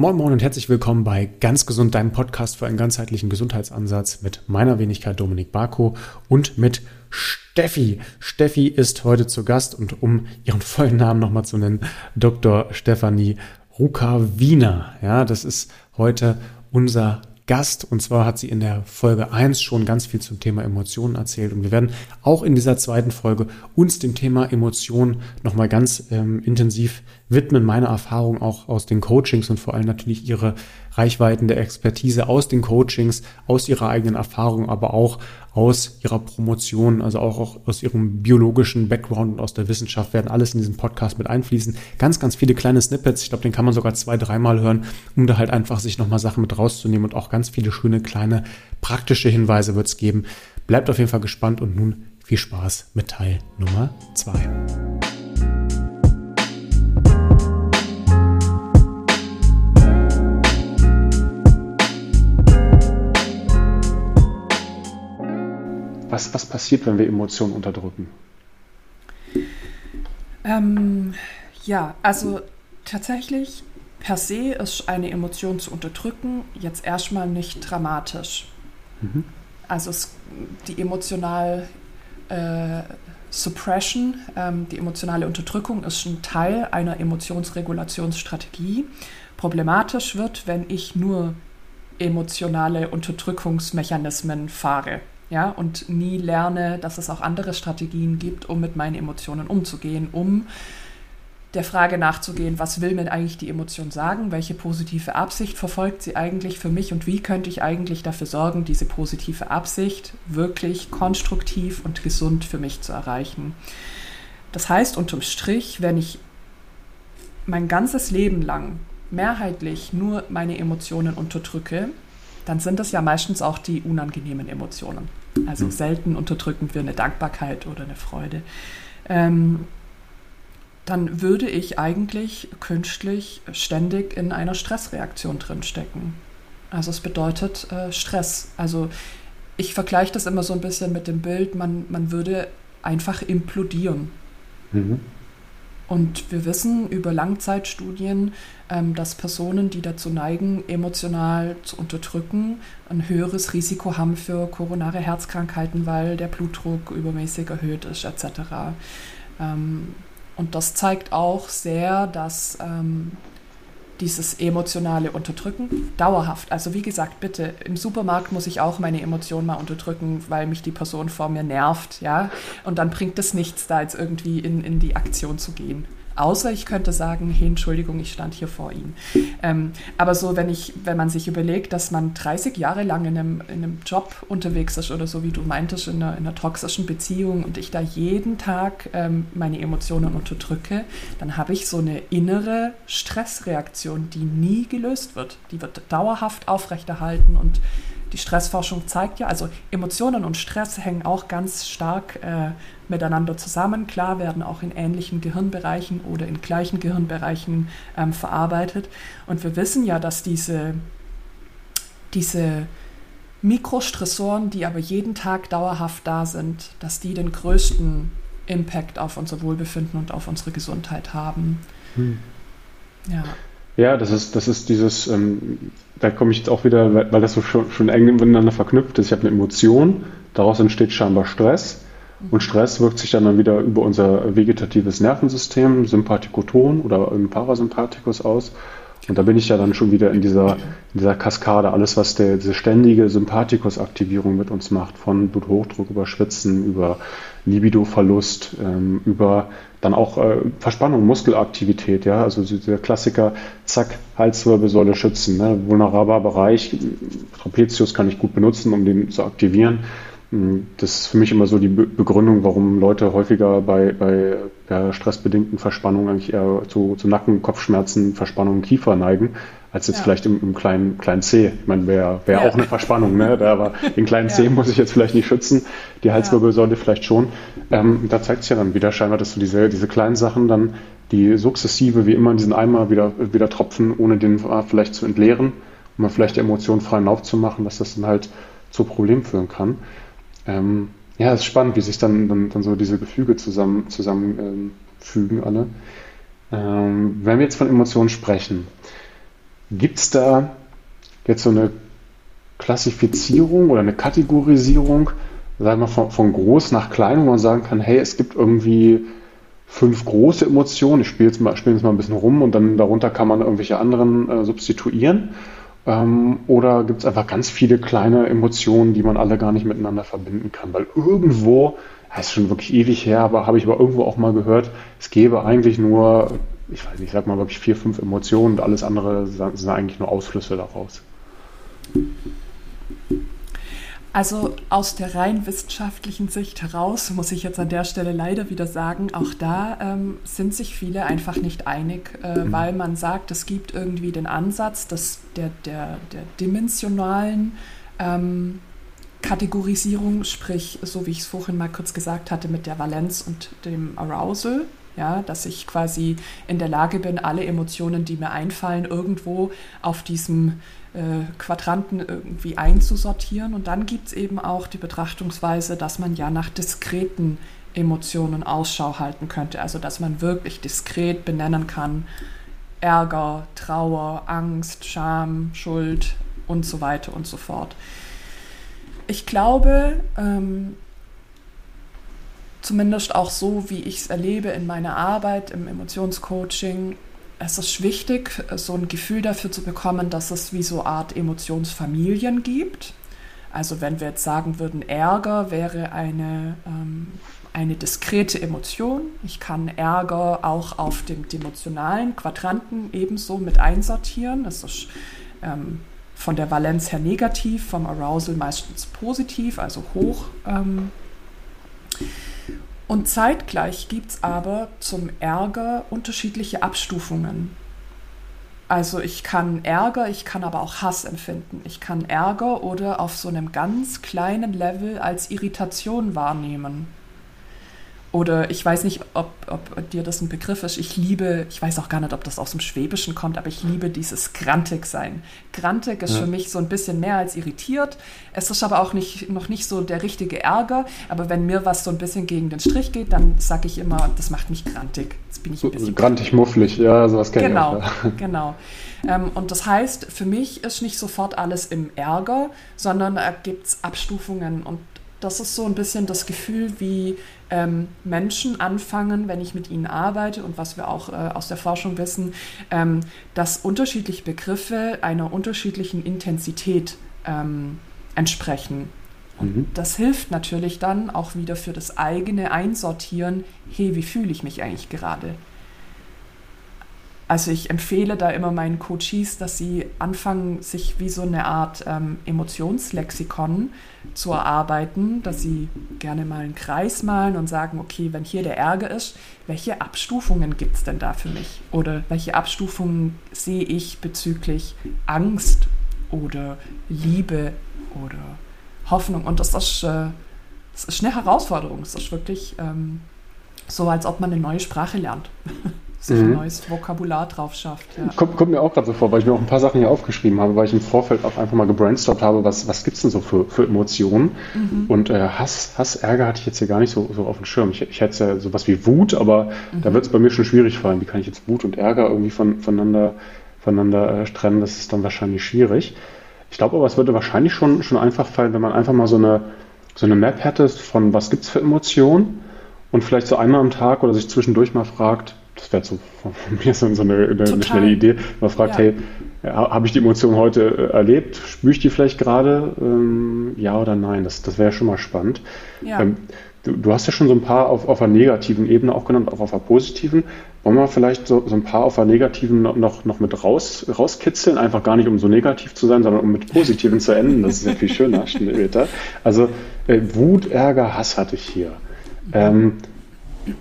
Moin Moin und herzlich willkommen bei Ganz Gesund, deinem Podcast für einen ganzheitlichen Gesundheitsansatz mit meiner Wenigkeit Dominik Barko und mit Steffi. Steffi ist heute zu Gast und um ihren vollen Namen nochmal zu nennen, Dr. Stefanie Ruka-Wiener. Ja, das ist heute unser Gast. Und zwar hat sie in der Folge 1 schon ganz viel zum Thema Emotionen erzählt. Und wir werden auch in dieser zweiten Folge uns dem Thema Emotionen nochmal ganz ähm, intensiv widmen. Meine Erfahrung auch aus den Coachings und vor allem natürlich ihre Reichweiten der Expertise aus den Coachings, aus ihrer eigenen Erfahrung, aber auch aus ihrer Promotion, also auch, aus ihrem biologischen Background und aus der Wissenschaft werden alles in diesen Podcast mit einfließen. Ganz, ganz viele kleine Snippets. Ich glaube, den kann man sogar zwei, dreimal hören, um da halt einfach sich nochmal Sachen mit rauszunehmen und auch ganz viele schöne kleine praktische Hinweise wird es geben. Bleibt auf jeden Fall gespannt und nun viel Spaß mit Teil Nummer zwei. Was, was passiert, wenn wir Emotionen unterdrücken? Ähm, ja, also tatsächlich per se ist eine Emotion zu unterdrücken jetzt erstmal nicht dramatisch. Mhm. Also es, die emotional äh, Suppression, ähm, die emotionale Unterdrückung ist ein Teil einer Emotionsregulationsstrategie. Problematisch wird, wenn ich nur emotionale Unterdrückungsmechanismen fahre ja, und nie lerne, dass es auch andere Strategien gibt, um mit meinen Emotionen umzugehen, um der Frage nachzugehen, was will mir eigentlich die Emotion sagen, welche positive Absicht verfolgt sie eigentlich für mich und wie könnte ich eigentlich dafür sorgen, diese positive Absicht wirklich konstruktiv und gesund für mich zu erreichen. Das heißt unterm Strich, wenn ich mein ganzes Leben lang mehrheitlich nur meine Emotionen unterdrücke, dann sind das ja meistens auch die unangenehmen Emotionen. Also mhm. selten unterdrücken wir eine Dankbarkeit oder eine Freude. Ähm, dann würde ich eigentlich künstlich ständig in einer Stressreaktion drinstecken. Also es bedeutet äh, Stress. Also ich vergleiche das immer so ein bisschen mit dem Bild, man, man würde einfach implodieren. Mhm. Und wir wissen über Langzeitstudien, ähm, dass Personen, die dazu neigen, emotional zu unterdrücken, ein höheres Risiko haben für koronare Herzkrankheiten, weil der Blutdruck übermäßig erhöht ist, etc. Ähm, und das zeigt auch sehr, dass ähm, dieses emotionale Unterdrücken dauerhaft, also wie gesagt, bitte, im Supermarkt muss ich auch meine Emotionen mal unterdrücken, weil mich die Person vor mir nervt, ja, und dann bringt es nichts, da jetzt irgendwie in, in die Aktion zu gehen. Außer ich könnte sagen, hey, Entschuldigung, ich stand hier vor Ihnen. Ähm, aber so, wenn, ich, wenn man sich überlegt, dass man 30 Jahre lang in einem, in einem Job unterwegs ist oder so, wie du meintest, in einer, in einer toxischen Beziehung und ich da jeden Tag ähm, meine Emotionen unterdrücke, dann habe ich so eine innere Stressreaktion, die nie gelöst wird. Die wird dauerhaft aufrechterhalten und die Stressforschung zeigt ja, also Emotionen und Stress hängen auch ganz stark äh, miteinander zusammen. Klar werden auch in ähnlichen Gehirnbereichen oder in gleichen Gehirnbereichen ähm, verarbeitet. Und wir wissen ja, dass diese, diese Mikrostressoren, die aber jeden Tag dauerhaft da sind, dass die den größten Impact auf unser Wohlbefinden und auf unsere Gesundheit haben. Hm. Ja. Ja, das ist, das ist dieses, ähm, da komme ich jetzt auch wieder, weil, weil das so schon, schon eng miteinander verknüpft ist. Ich habe eine Emotion, daraus entsteht scheinbar Stress. Und Stress wirkt sich dann, dann wieder über unser vegetatives Nervensystem, Sympathikoton oder Parasympathikus aus. Und da bin ich ja dann schon wieder in dieser, in dieser Kaskade, alles, was der, diese ständige Sympathikus-Aktivierung mit uns macht, von Bluthochdruck über Schwitzen, über Libidoverlust, ähm, über dann auch äh, Verspannung, Muskelaktivität, ja, also der Klassiker, zack, Halswirbelsäule schützen, ne? vulnerabler Bereich, Trapezius kann ich gut benutzen, um den zu aktivieren. Das ist für mich immer so die Begründung, warum Leute häufiger bei, bei ja, stressbedingten Verspannungen eigentlich eher zu, zu Nacken, Kopfschmerzen, Verspannungen, Kiefer neigen, als jetzt ja. vielleicht im, im, kleinen, kleinen C. Ich meine, wäre wär ja. auch eine Verspannung, ne? Da aber den kleinen C muss ich jetzt vielleicht nicht schützen, die Halswirbelsäule vielleicht schon. Ähm, da zeigt sich ja dann wieder scheinbar, dass du diese, diese kleinen Sachen dann, die sukzessive wie immer in diesen Eimer wieder, wieder tropfen, ohne den vielleicht zu entleeren, um vielleicht die Emotionen freien Lauf zu machen, dass das dann halt zu Problemen führen kann. Ähm, ja, es ist spannend, wie sich dann, dann, dann so diese Gefüge zusammen, zusammenfügen ähm, alle. Ähm, wenn wir jetzt von Emotionen sprechen, Gibt es da jetzt so eine Klassifizierung oder eine Kategorisierung, sagen wir von, von groß nach klein, wo man sagen kann, hey, es gibt irgendwie fünf große Emotionen, ich spiele jetzt, mal, spiele jetzt mal ein bisschen rum und dann darunter kann man irgendwelche anderen äh, substituieren. Ähm, oder gibt es einfach ganz viele kleine Emotionen, die man alle gar nicht miteinander verbinden kann? Weil irgendwo, das ist schon wirklich ewig her, aber habe ich aber irgendwo auch mal gehört, es gäbe eigentlich nur, ich weiß nicht, ich sag mal wirklich vier, fünf Emotionen und alles andere sind eigentlich nur Ausflüsse daraus. Also aus der rein wissenschaftlichen Sicht heraus muss ich jetzt an der Stelle leider wieder sagen, auch da ähm, sind sich viele einfach nicht einig, äh, mhm. weil man sagt, es gibt irgendwie den Ansatz dass der, der, der dimensionalen ähm, Kategorisierung, sprich, so wie ich es vorhin mal kurz gesagt hatte, mit der Valenz und dem Arousal. Ja, dass ich quasi in der Lage bin, alle Emotionen, die mir einfallen, irgendwo auf diesem Quadranten irgendwie einzusortieren. Und dann gibt es eben auch die Betrachtungsweise, dass man ja nach diskreten Emotionen Ausschau halten könnte. Also dass man wirklich diskret benennen kann, Ärger, Trauer, Angst, Scham, Schuld und so weiter und so fort. Ich glaube, ähm, zumindest auch so, wie ich es erlebe in meiner Arbeit im Emotionscoaching, es ist wichtig, so ein Gefühl dafür zu bekommen, dass es wie so eine Art Emotionsfamilien gibt. Also wenn wir jetzt sagen würden, Ärger wäre eine, ähm, eine diskrete Emotion. Ich kann Ärger auch auf dem emotionalen Quadranten ebenso mit einsortieren. Das ist ähm, von der Valenz her negativ, vom Arousal meistens positiv, also hoch. Ähm, und zeitgleich gibt es aber zum Ärger unterschiedliche Abstufungen. Also ich kann Ärger, ich kann aber auch Hass empfinden. Ich kann Ärger oder auf so einem ganz kleinen Level als Irritation wahrnehmen. Oder ich weiß nicht, ob, ob, dir das ein Begriff ist. Ich liebe, ich weiß auch gar nicht, ob das aus dem Schwäbischen kommt, aber ich liebe dieses grantig sein. Grantig ist ja. für mich so ein bisschen mehr als irritiert. Es ist aber auch nicht, noch nicht so der richtige Ärger. Aber wenn mir was so ein bisschen gegen den Strich geht, dann sage ich immer, das macht mich grantig. Jetzt bin ich ein bisschen. Grantig, mufflig, ja, sowas kenne genau, ich auch. Ja. Genau. Ähm, und das heißt, für mich ist nicht sofort alles im Ärger, sondern da gibt es Abstufungen. Und das ist so ein bisschen das Gefühl, wie ähm, Menschen anfangen, wenn ich mit ihnen arbeite und was wir auch äh, aus der Forschung wissen, ähm, dass unterschiedliche Begriffe einer unterschiedlichen Intensität ähm, entsprechen. Und mhm. das hilft natürlich dann auch wieder für das eigene Einsortieren, hey, wie fühle ich mich eigentlich gerade? Also ich empfehle da immer meinen Coaches, dass sie anfangen, sich wie so eine Art ähm, Emotionslexikon zu erarbeiten, dass sie gerne mal einen Kreis malen und sagen, okay, wenn hier der Ärger ist, welche Abstufungen gibt es denn da für mich? Oder welche Abstufungen sehe ich bezüglich Angst oder Liebe oder Hoffnung? Und das ist, äh, das ist eine Herausforderung. Es ist wirklich ähm, so, als ob man eine neue Sprache lernt. sich mhm. ein neues Vokabular drauf schafft. Ja. Kommt, kommt, mir auch gerade so vor, weil ich mir auch ein paar Sachen hier aufgeschrieben habe, weil ich im Vorfeld auch einfach mal gebrainstormt habe, was, was gibt es denn so für, für Emotionen? Mhm. Und äh, Hass, Hass, Ärger hatte ich jetzt hier gar nicht so, so auf dem Schirm. Ich, ich hätte ja sowas wie Wut, aber mhm. da wird es bei mir schon schwierig fallen. Wie kann ich jetzt Wut und Ärger irgendwie von, voneinander, voneinander äh, trennen? Das ist dann wahrscheinlich schwierig. Ich glaube aber, es würde wahrscheinlich schon, schon einfach fallen, wenn man einfach mal so eine, so eine Map hätte von was gibt es für Emotionen und vielleicht so einmal am Tag oder sich zwischendurch mal fragt, das wäre so von mir so eine, eine, eine, schnelle Idee. Man fragt, ja. hey, habe ich die Emotion heute äh, erlebt? Spüre ich die vielleicht gerade? Ähm, ja oder nein? Das, das wäre schon mal spannend. Ja. Ähm, du, du, hast ja schon so ein paar auf, auf einer negativen Ebene auch genannt, auch auf einer positiven. Wollen wir vielleicht so, so ein paar auf einer negativen noch, noch mit raus, rauskitzeln? Einfach gar nicht, um so negativ zu sein, sondern um mit positiven zu enden. Das ist ja viel schöner später. Also äh, Wut, Ärger, Hass hatte ich hier. Ähm,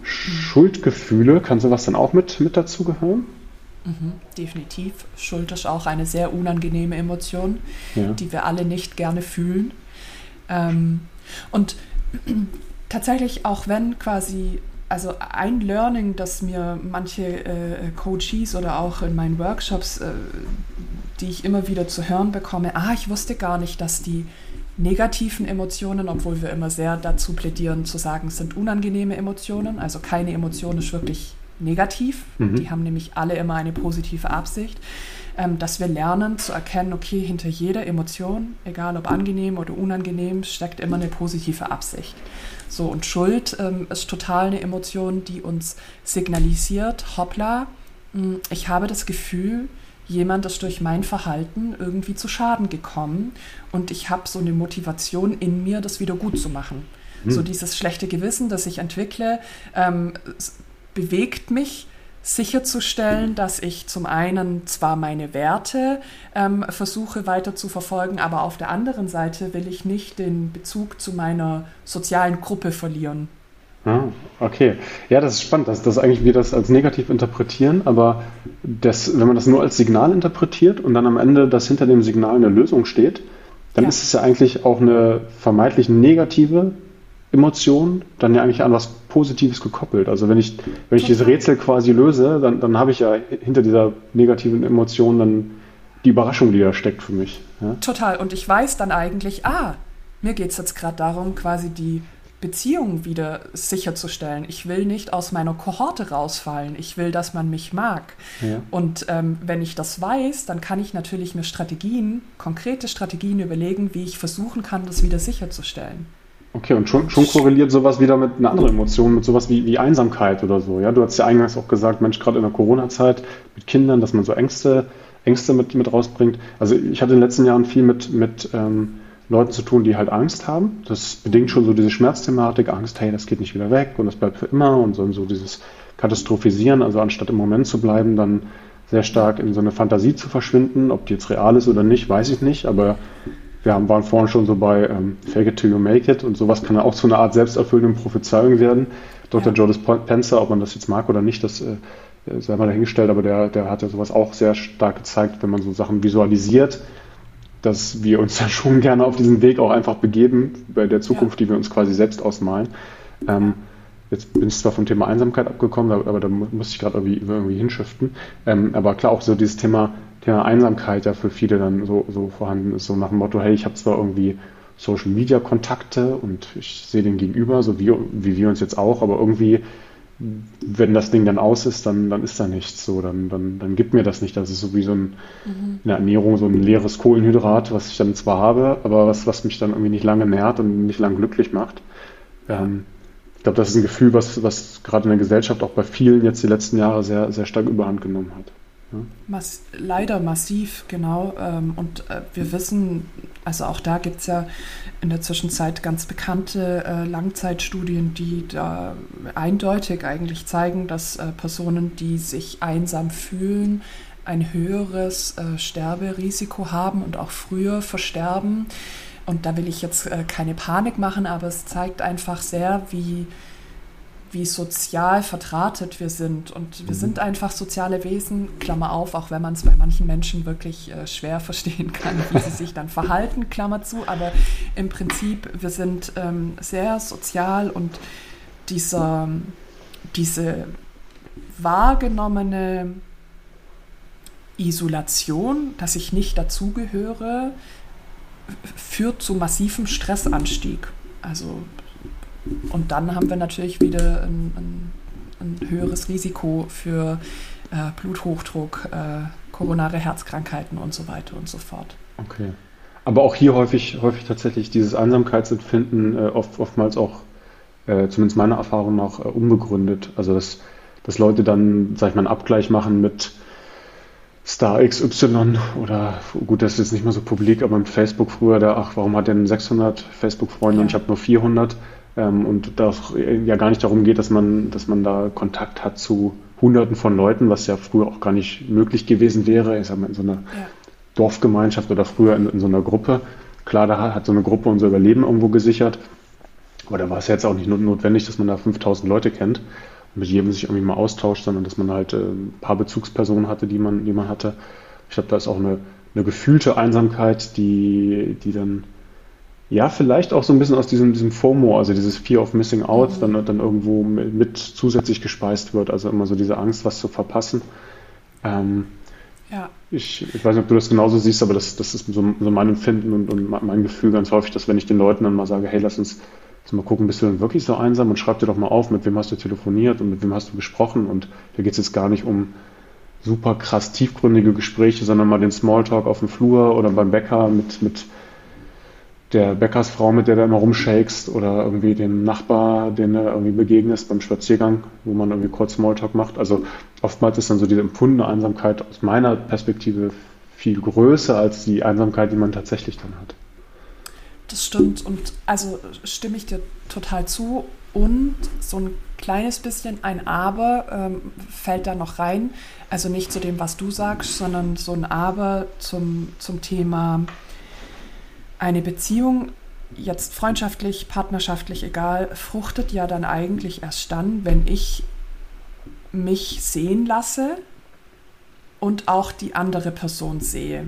Schuldgefühle, kann sowas dann auch mit, mit dazu gehören? Mhm, definitiv. Schuld ist auch eine sehr unangenehme Emotion, ja. die wir alle nicht gerne fühlen. Ähm, und tatsächlich, auch wenn quasi, also ein Learning, das mir manche äh, Coaches oder auch in meinen Workshops, äh, die ich immer wieder zu hören bekomme, ah, ich wusste gar nicht, dass die negativen Emotionen, obwohl wir immer sehr dazu plädieren zu sagen, es sind unangenehme Emotionen. Also keine Emotion ist wirklich negativ. Mhm. Die haben nämlich alle immer eine positive Absicht. ähm, dass wir lernen zu erkennen, okay, hinter jeder Emotion, egal ob angenehm oder unangenehm, steckt immer eine positive Absicht. So, und Schuld ähm, ist total eine Emotion, die uns signalisiert, hoppla, hm, ich habe das Gefühl, jemand ist durch mein Verhalten irgendwie zu Schaden gekommen und ich habe so eine Motivation in mir, das wieder gut zu machen. Hm. So dieses schlechte Gewissen, das ich entwickle, ähm, bewegt mich sicherzustellen, dass ich zum einen zwar meine Werte ähm, versuche weiter zu verfolgen, aber auf der anderen Seite will ich nicht den Bezug zu meiner sozialen Gruppe verlieren. Ah, okay. Ja, das ist spannend, dass, dass eigentlich wir das als negativ interpretieren, aber das, wenn man das nur als Signal interpretiert und dann am Ende, dass hinter dem Signal eine Lösung steht, dann ja. ist es ja eigentlich auch eine vermeintlich negative Emotion dann ja eigentlich an was Positives gekoppelt. Also wenn ich, wenn ich dieses Rätsel quasi löse, dann, dann habe ich ja hinter dieser negativen Emotion dann die Überraschung, die da steckt für mich. Ja? Total. Und ich weiß dann eigentlich, ah, mir geht es jetzt gerade darum, quasi die Beziehung wieder sicherzustellen. Ich will nicht aus meiner Kohorte rausfallen. Ich will, dass man mich mag. Ja. Und ähm, wenn ich das weiß, dann kann ich natürlich mir Strategien, konkrete Strategien überlegen, wie ich versuchen kann, das wieder sicherzustellen. Okay, und schon, schon korreliert sowas wieder mit einer anderen Emotion, mit sowas wie, wie Einsamkeit oder so. Ja, du hast ja eingangs auch gesagt, Mensch, gerade in der Corona-Zeit mit Kindern, dass man so Ängste, Ängste mit, mit rausbringt. Also ich hatte in den letzten Jahren viel mit, mit ähm, Leuten zu tun, die halt Angst haben. Das bedingt schon so diese Schmerzthematik, Angst, hey, das geht nicht wieder weg und das bleibt für immer und so, so dieses Katastrophisieren, also anstatt im Moment zu bleiben, dann sehr stark in so eine Fantasie zu verschwinden. Ob die jetzt real ist oder nicht, weiß ich nicht, aber wir haben, waren vorhin schon so bei ähm, Fake it till you make it und sowas kann ja auch zu einer Art selbsterfüllenden Prophezeiung werden. Dr. Ja. Joe Dispenza, ob man das jetzt mag oder nicht, das äh, sei mal dahingestellt, aber der, der hat ja sowas auch sehr stark gezeigt, wenn man so Sachen visualisiert, dass wir uns dann schon gerne auf diesen Weg auch einfach begeben, bei der Zukunft, ja. die wir uns quasi selbst ausmalen. Ähm, jetzt bin ich zwar vom Thema Einsamkeit abgekommen, aber, da muss ich gerade irgendwie, irgendwie hinschiften. Ähm, aber klar, auch so dieses Thema Thema Einsamkeit ja für viele dann so, so vorhanden ist, so nach dem Motto, hey, ich habe zwar irgendwie Social Media Kontakte und ich sehe den gegenüber, so wie, wie wir uns jetzt auch, aber irgendwie, wenn das Ding dann aus ist, dann, dann ist da nichts so, dann, dann, dann gibt mir das nicht. Das ist so wie so ein, mhm. eine Ernährung, so ein leeres Kohlenhydrat, was ich dann zwar habe, aber was, was mich dann irgendwie nicht lange nährt und nicht lange glücklich macht. Ähm, ich glaube, das ist ein Gefühl, was, was gerade in der Gesellschaft auch bei vielen jetzt die letzten Jahre sehr, sehr stark überhand genommen hat. Mass leider massiv, genau. Ähm, und äh, wir wissen, also auch da gibt es ja in der Zwischenzeit ganz bekannte äh, Langzeitstudien, die da eindeutig eigentlich zeigen, dass äh, Personen, die sich einsam fühlen, ein höheres Sterberisiko haben und auch früher versterben. Und da will ich jetzt keine Panik machen, aber es zeigt einfach sehr, wie wie sozial verdrahtet wir sind. Und wir mhm. sind einfach soziale Wesen, Klammer auf, auch wenn man es bei manchen Menschen wirklich äh, schwer verstehen kann, wie sie sich dann verhalten, Klammer zu. Aber im Prinzip, wir sind ähm, sehr sozial und dieser, diese wahrgenommene Isolation, dass ich nicht dazugehöre, führt zu massivem Stressanstieg. Also und dann haben wir natürlich wieder ein, ein, ein höheres Risiko für äh, Bluthochdruck, äh, koronare Herzkrankheiten und so weiter und so fort. Okay. Aber auch hier häufig, häufig tatsächlich dieses Einsamkeitsempfinden äh, oft, oftmals auch, äh, zumindest meiner Erfahrung nach, äh, unbegründet. Also dass, dass Leute dann, sag ich mal, einen Abgleich machen mit Star XY oder gut, das ist jetzt nicht mehr so publik, aber mit Facebook früher, da, ach, warum hat der denn 600 Facebook-Freunde ja. und ich habe nur 400? Ähm, und das ja gar nicht darum geht, dass man, dass man da Kontakt hat zu Hunderten von Leuten, was ja früher auch gar nicht möglich gewesen wäre. Ich sag mal, in so einer ja. Dorfgemeinschaft oder früher in, in, so einer Gruppe. Klar, da hat so eine Gruppe unser Überleben irgendwo gesichert. Aber da war es ja jetzt auch nicht notwendig, dass man da 5000 Leute kennt und mit jedem sich irgendwie mal austauscht, sondern dass man halt äh, ein paar Bezugspersonen hatte, die man, die man hatte. Ich glaube, da ist auch eine, eine gefühlte Einsamkeit, die, die dann ja, vielleicht auch so ein bisschen aus diesem, diesem FOMO, also dieses Fear of Missing Out, mhm. dann, dann irgendwo mit zusätzlich gespeist wird. Also immer so diese Angst, was zu verpassen. Ähm, ja. ich, ich weiß nicht, ob du das genauso siehst, aber das, das ist so, so mein Empfinden und, und, mein Gefühl ganz häufig, dass wenn ich den Leuten dann mal sage, hey, lass uns, lass mal gucken, bist du denn wirklich so einsam und schreib dir doch mal auf, mit wem hast du telefoniert und mit wem hast du gesprochen und da geht es jetzt gar nicht um super krass tiefgründige Gespräche, sondern mal den Smalltalk auf dem Flur oder beim Bäcker mit, mit der Bäckersfrau, mit der du immer rumshakest oder irgendwie dem Nachbar, den du irgendwie begegnest beim Spaziergang, wo man irgendwie kurz Smalltalk macht. Also oftmals ist dann so diese empfundene Einsamkeit aus meiner Perspektive viel größer als die Einsamkeit, die man tatsächlich dann hat. Das stimmt und also stimme ich dir total zu und so ein kleines bisschen ein Aber ähm, fällt da noch rein. Also nicht zu dem, was du sagst, sondern so ein Aber zum, zum Thema eine Beziehung, jetzt freundschaftlich, partnerschaftlich, egal, fruchtet ja dann eigentlich erst dann, wenn ich mich sehen lasse und auch die andere Person sehe.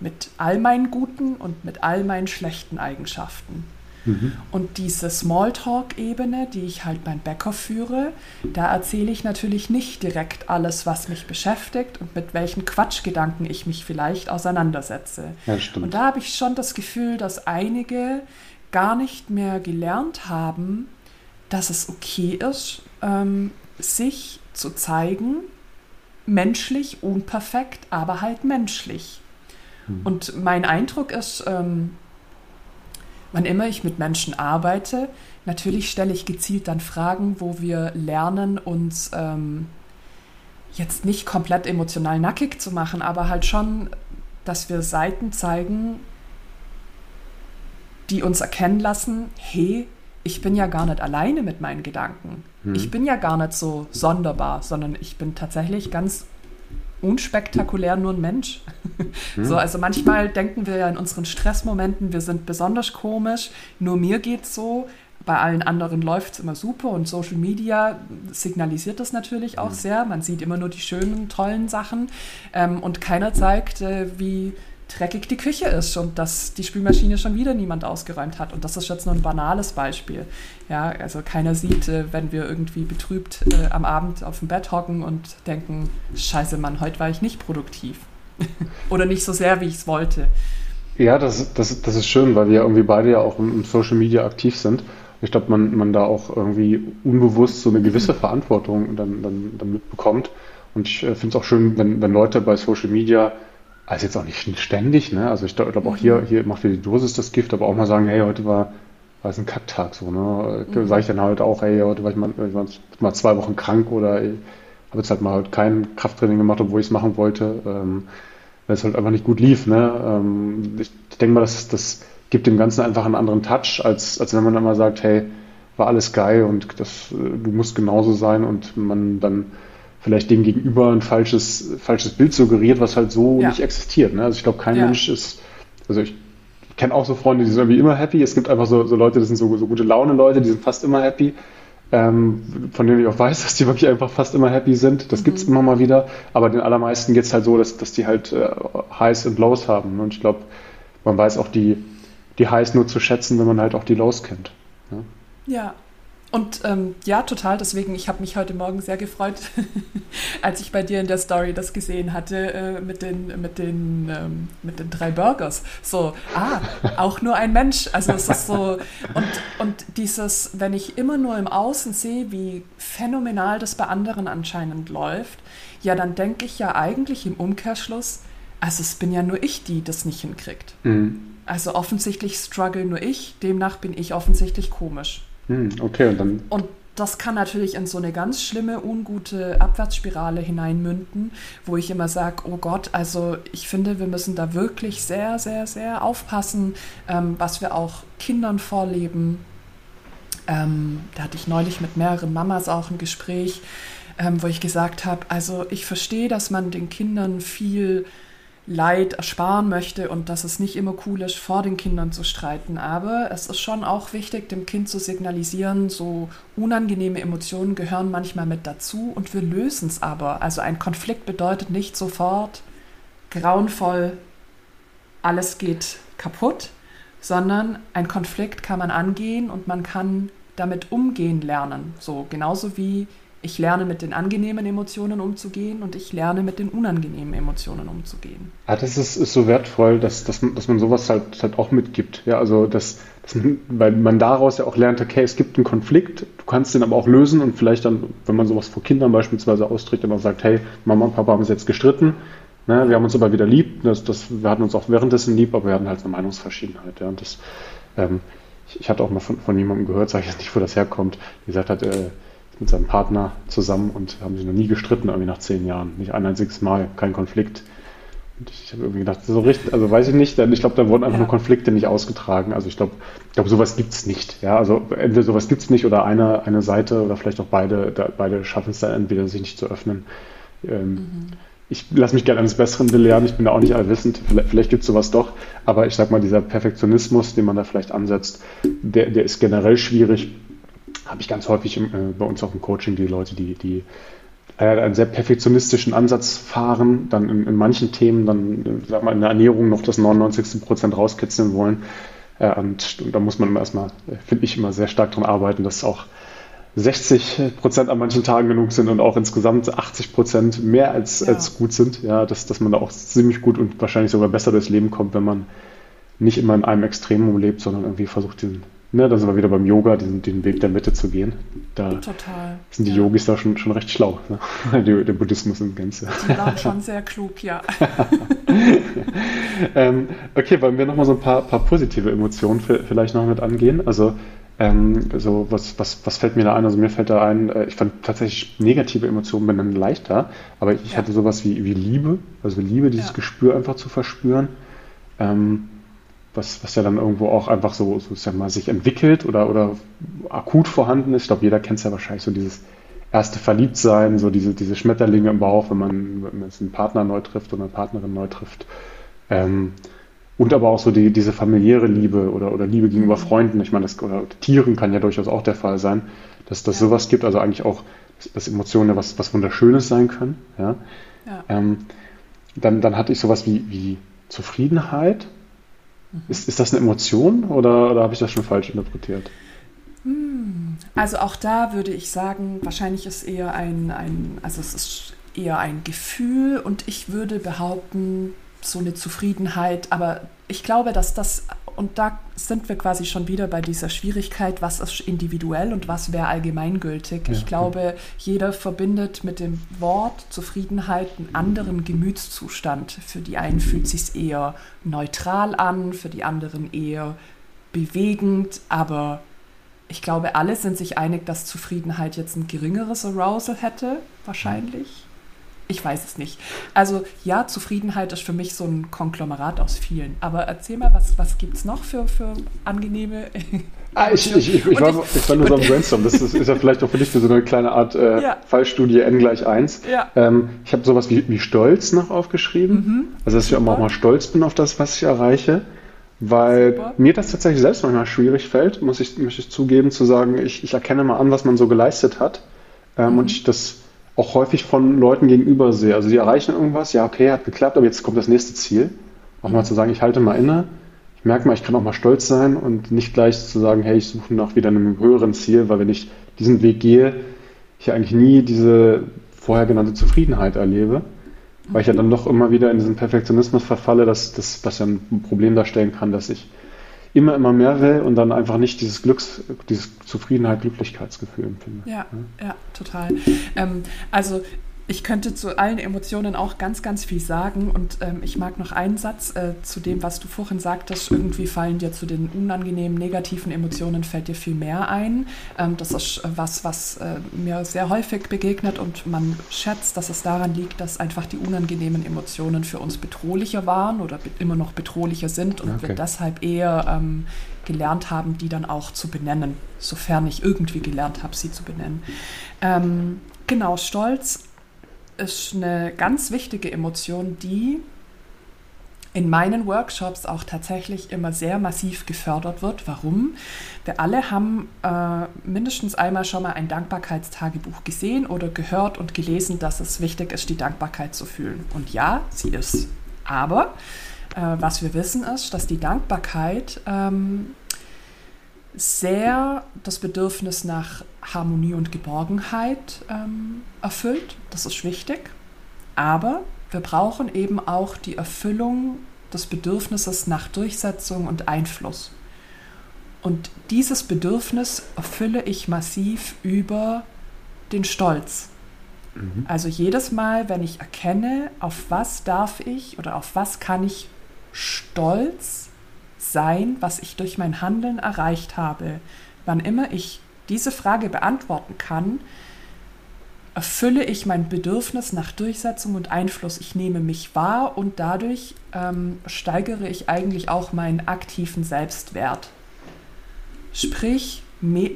Mit all meinen guten und mit all meinen schlechten Eigenschaften. Mhm. Und diese Smalltalk-Ebene, die ich halt beim Bäcker führe, da erzähle ich natürlich nicht direkt alles, was mich beschäftigt und mit welchen Quatschgedanken ich mich vielleicht auseinandersetze. Ja, und da habe ich schon das Gefühl, dass einige gar nicht mehr gelernt haben, dass es okay ist, ähm, sich zu zeigen, menschlich, unperfekt, aber halt menschlich. Mhm. Und mein Eindruck ist, ähm, wann immer ich mit Menschen arbeite, natürlich stelle ich gezielt dann Fragen, wo wir lernen, uns ähm, jetzt nicht komplett emotional nackig zu machen, aber halt schon, dass wir Seiten zeigen, die uns erkennen lassen, hey, ich bin ja gar nicht alleine mit meinen Gedanken. Hm. Ich bin ja gar nicht so sonderbar, sondern ich bin tatsächlich ganz unspektakulär nur ein Mensch. Hm. So, also manchmal denken wir ja in unseren Stressmomenten, wir sind besonders komisch, nur mir geht's so, bei allen anderen läuft es immer super und Social Media signalisiert das natürlich auch hm. sehr. Man sieht immer nur die schönen, tollen Sachen ähm, und keiner zeigt, äh, wie dreckig die Küche ist und dass die Spülmaschine schon wieder niemand ausgeräumt hat. Und das ist jetzt nur ein banales Beispiel. Ja, also keiner sieht, äh, wenn wir irgendwie betrübt äh, am Abend auf dem Bett hocken und denken, scheiße Mann, heute war ich nicht produktiv. Oder nicht so sehr, wie ich es wollte. Ja, das, das, das ist schön, weil wir irgendwie beide ja auch im Social Media aktiv sind. Ich glaube, man, man da auch irgendwie unbewusst so eine gewisse Verantwortung dann, dann, dann mitbekommt. Und ich äh, finde es auch schön, wenn, wenn Leute bei Social Media also jetzt auch nicht ständig, ne? Also ich glaube auch hier, mhm. hier macht wieder die Dosis das Gift, aber auch mal sagen, hey, heute war, war es ein Kacktag so, ne? Mhm. Sage ich dann halt auch, hey, heute war ich mal, ich war mal zwei Wochen krank oder ich habe jetzt halt mal halt kein Krafttraining gemacht, obwohl ich es machen wollte, ähm, weil es halt einfach nicht gut lief, ne? Ähm, ich denke mal, das, das gibt dem Ganzen einfach einen anderen Touch, als, als wenn man dann mal sagt, hey, war alles geil und das, du musst genauso sein und man dann vielleicht dem gegenüber ein falsches, falsches Bild suggeriert, was halt so ja. nicht existiert. Ne? Also ich glaube, kein ja. Mensch ist, also ich kenne auch so Freunde, die sind irgendwie immer happy. Es gibt einfach so, so Leute, das sind so, so gute Laune-Leute, die sind fast immer happy. Ähm, von denen ich auch weiß, dass die wirklich einfach fast immer happy sind. Das mhm. gibt es immer mal wieder. Aber den allermeisten geht es halt so, dass, dass die halt äh, Highs und Lows haben. Und ich glaube, man weiß auch die, die Highs nur zu schätzen, wenn man halt auch die Lows kennt. Ja, ja und ähm, ja, total. Deswegen, ich habe mich heute Morgen sehr gefreut, als ich bei dir in der Story das gesehen hatte äh, mit, den, mit, den, ähm, mit den drei Burgers. So, ah, auch nur ein Mensch. Also es ist so, und, und dieses, wenn ich immer nur im Außen sehe, wie phänomenal das bei anderen anscheinend läuft, ja, dann denke ich ja eigentlich im Umkehrschluss, also es bin ja nur ich, die das nicht hinkriegt. Mhm. Also offensichtlich struggle nur ich, demnach bin ich offensichtlich komisch. Hm, okay, und dann. Und das kann natürlich in so eine ganz schlimme, ungute Abwärtsspirale hineinmünden, wo ich immer sage, oh Gott, also ich finde, wir müssen da wirklich sehr, sehr, sehr aufpassen, ähm, was wir auch Kindern vorleben. Ähm, da hatte ich neulich mit mehreren Mamas auch ein Gespräch, ähm, wo ich gesagt habe, also ich verstehe, dass man den Kindern viel Leid ersparen möchte und dass es nicht immer cool ist, vor den Kindern zu streiten. Aber es ist schon auch wichtig, dem Kind zu signalisieren, so unangenehme Emotionen gehören manchmal mit dazu und wir lösen es aber. Also ein Konflikt bedeutet nicht sofort grauenvoll, alles geht kaputt, sondern ein Konflikt kann man angehen und man kann damit umgehen lernen. So genauso wie Ich lerne mit den angenehmen Emotionen umzugehen und ich lerne mit den unangenehmen Emotionen umzugehen. Ja, das ist, ist so wertvoll, dass, dass, dass man sowas halt, halt auch mitgibt. Ja, also dass, dass man, weil man daraus ja auch lernt, okay, es gibt einen Konflikt, du kannst den aber auch lösen und vielleicht dann, wenn man sowas vor Kindern beispielsweise austrägt, dann auch sagt, hey, Mama und Papa haben sich jetzt gestritten, ne, wir haben uns aber wieder lieb, das, das, wir hatten uns auch währenddessen lieb, aber wir hatten halt eine Meinungsverschiedenheit. Ja, und das, ähm, ich, ich, hatte auch mal von, von jemandem gehört, sage ich jetzt nicht, wo das herkommt, die gesagt hat, äh, mit seinem Partner zusammen und haben sich noch nie gestritten, irgendwie nach zehn Jahren. Nicht ein einziges Mal, kein Konflikt. Und ich habe irgendwie gedacht, so richtig, also weiß ich nicht, denn ich glaube, da wurden einfach ja. nur Konflikte nicht ausgetragen. Also ich glaube, ich glaube, sowas gibt es nicht. Ja, also entweder sowas gibt es nicht oder eine, eine Seite oder vielleicht auch beide, da, beide schaffen es dann entweder sich nicht zu öffnen. Ähm, mhm. Ich lasse mich gerne eines Besseren belehren, ich bin da auch nicht allwissend, vielleicht, vielleicht gibt es sowas doch, aber ich sag mal, dieser Perfektionismus, den man da vielleicht ansetzt, der, der ist generell schwierig habe ich ganz häufig äh, bei uns auch im Coaching die Leute, die, die äh, einen sehr perfektionistischen Ansatz fahren, dann in, in manchen Themen dann, äh, sag mal, in der Ernährung noch das 99. Prozent rauskitzeln wollen. Äh, und, und, da muss man erstmal, äh, finde ich, immer sehr stark daran arbeiten, dass auch 60 Prozent an manchen Tagen genug sind und auch insgesamt 80 Prozent mehr als, ja. als gut sind. Ja, dass, dass man da auch ziemlich gut und wahrscheinlich sogar besser durchs Leben kommt, wenn man nicht immer in einem Extremum lebt, sondern irgendwie versucht, den Ne, da sind wir wieder beim Yoga, den, den Weg der Mitte zu gehen. Da Total. sind die ja. Yogis da schon, schon recht schlau, ne? der, der Buddhismus in Gänze. Die waren schon sehr klug, ja. ähm, okay, wollen wir nochmal so ein paar, paar positive Emotionen vielleicht noch mit angehen? Also, ähm, so was, was, was fällt mir da ein? Also mir fällt da ein, äh, ich fand tatsächlich negative Emotionen benennen leichter, aber ich ja. hatte sowas wie, wie Liebe, also Liebe, dieses ja. Gespür einfach zu verspüren. Ähm, was, was ja dann irgendwo auch einfach so, so sag mal, sich entwickelt oder, oder akut vorhanden ist. Ich glaube, jeder kennt es ja wahrscheinlich so dieses erste Verliebtsein, so diese, diese Schmetterlinge im Bauch, wenn man, wenn man einen Partner neu trifft oder eine Partnerin neu trifft. Ähm, und aber auch so die, diese familiäre Liebe oder, oder Liebe gegenüber mhm. Freunden. Ich meine, das, oder Tieren kann ja durchaus auch der Fall sein, dass das ja. sowas gibt. Also eigentlich auch, dass, dass Emotionen ja was, was Wunderschönes sein können. Ja? ja. Ähm, dann, dann hatte ich sowas wie, wie Zufriedenheit ist, ist das eine Emotion oder, oder habe ich das schon falsch interpretiert? Hm. Also auch da würde ich sagen, wahrscheinlich ist eher ein, ein, also es ist eher ein Gefühl und ich würde behaupten, so eine Zufriedenheit, aber ich glaube, dass das und da sind wir quasi schon wieder bei dieser Schwierigkeit, was ist individuell und was wäre allgemeingültig. Ja, ich glaube, jeder verbindet mit dem Wort Zufriedenheit einen anderen Gemütszustand. Für die einen fühlt es sich eher neutral an, für die anderen eher bewegend, aber ich glaube, alle sind sich einig, dass Zufriedenheit jetzt ein geringeres Arousal hätte, wahrscheinlich. Ich weiß es nicht. Also ja, Zufriedenheit ist für mich so ein Konglomerat aus vielen. Aber erzähl mal, was, was gibt es noch für, für angenehme... Ah, ich, ich, ich, ich, war, ich war nur so am Brainstorm. Das ist, ist, ja vielleicht auch für dich so eine kleine Art äh, ja. Fallstudie n gleich 1. Ja. Ähm, ich habe sowas wie, wie Stolz noch aufgeschrieben. Mhm. Also, dass Super. ich auch mal stolz bin auf das, was ich erreiche. Weil Super. mir das tatsächlich selbst manchmal schwierig fällt, muss ich, muss ich zugeben, zu sagen, ich, ich erkenne mal an, was man so geleistet hat. Ähm, mhm. Und ich das auch häufig von Leuten gegenüber sehe. Also die erreichen irgendwas, ja, okay, hat geklappt, aber jetzt kommt das nächste Ziel. Auch mal zu sagen, ich halte mal inne, ich merke mal, ich kann auch mal stolz sein und nicht gleich zu sagen, hey, ich suche nach wieder einem höheren Ziel, weil wenn ich diesen Weg gehe, ich eigentlich nie diese vorher genannte Zufriedenheit erlebe, weil ich ja dann doch immer wieder in diesen Perfektionismus verfalle, dass das, was ja ein Problem darstellen kann, dass ich immer, immer mehr will und dann einfach nicht dieses Glücks, dieses Zufriedenheit, Glücklichkeitsgefühl empfinde. Ja, ja, ja total. Ähm, also ich könnte zu allen Emotionen auch ganz, ganz viel sagen und ähm, ich mag noch einen Satz äh, zu dem, was du vorhin sagtest. Irgendwie fallen dir zu den unangenehmen, negativen Emotionen fällt dir viel mehr ein. Ähm, das ist was, was äh, mir sehr häufig begegnet und man schätzt, dass es daran liegt, dass einfach die unangenehmen Emotionen für uns bedrohlicher waren oder immer noch bedrohlicher sind und okay. wir deshalb eher ähm, gelernt haben, die dann auch zu benennen, sofern ich irgendwie gelernt habe, sie zu benennen. Ähm, genau, Stolz ist eine ganz wichtige Emotion, die in meinen Workshops auch tatsächlich immer sehr massiv gefördert wird. Warum? Wir alle haben äh, mindestens einmal schon mal ein Dankbarkeitstagebuch gesehen oder gehört und gelesen, dass es wichtig ist, die Dankbarkeit zu fühlen. Und ja, sie ist. Aber äh, was wir wissen ist, dass die Dankbarkeit ähm, sehr das Bedürfnis nach Harmonie und Geborgenheit ähm, erfüllt. Das ist wichtig. Aber wir brauchen eben auch die Erfüllung des Bedürfnisses nach Durchsetzung und Einfluss. Und dieses Bedürfnis erfülle ich massiv über den Stolz. Mhm. Also jedes Mal, wenn ich erkenne, auf was darf ich oder auf was kann ich stolz sein, was ich durch mein Handeln erreicht habe, wann immer ich diese Frage beantworten kann, erfülle ich mein Bedürfnis nach Durchsetzung und Einfluss. Ich nehme mich wahr und dadurch ähm, steigere ich eigentlich auch meinen aktiven Selbstwert. Sprich, äh,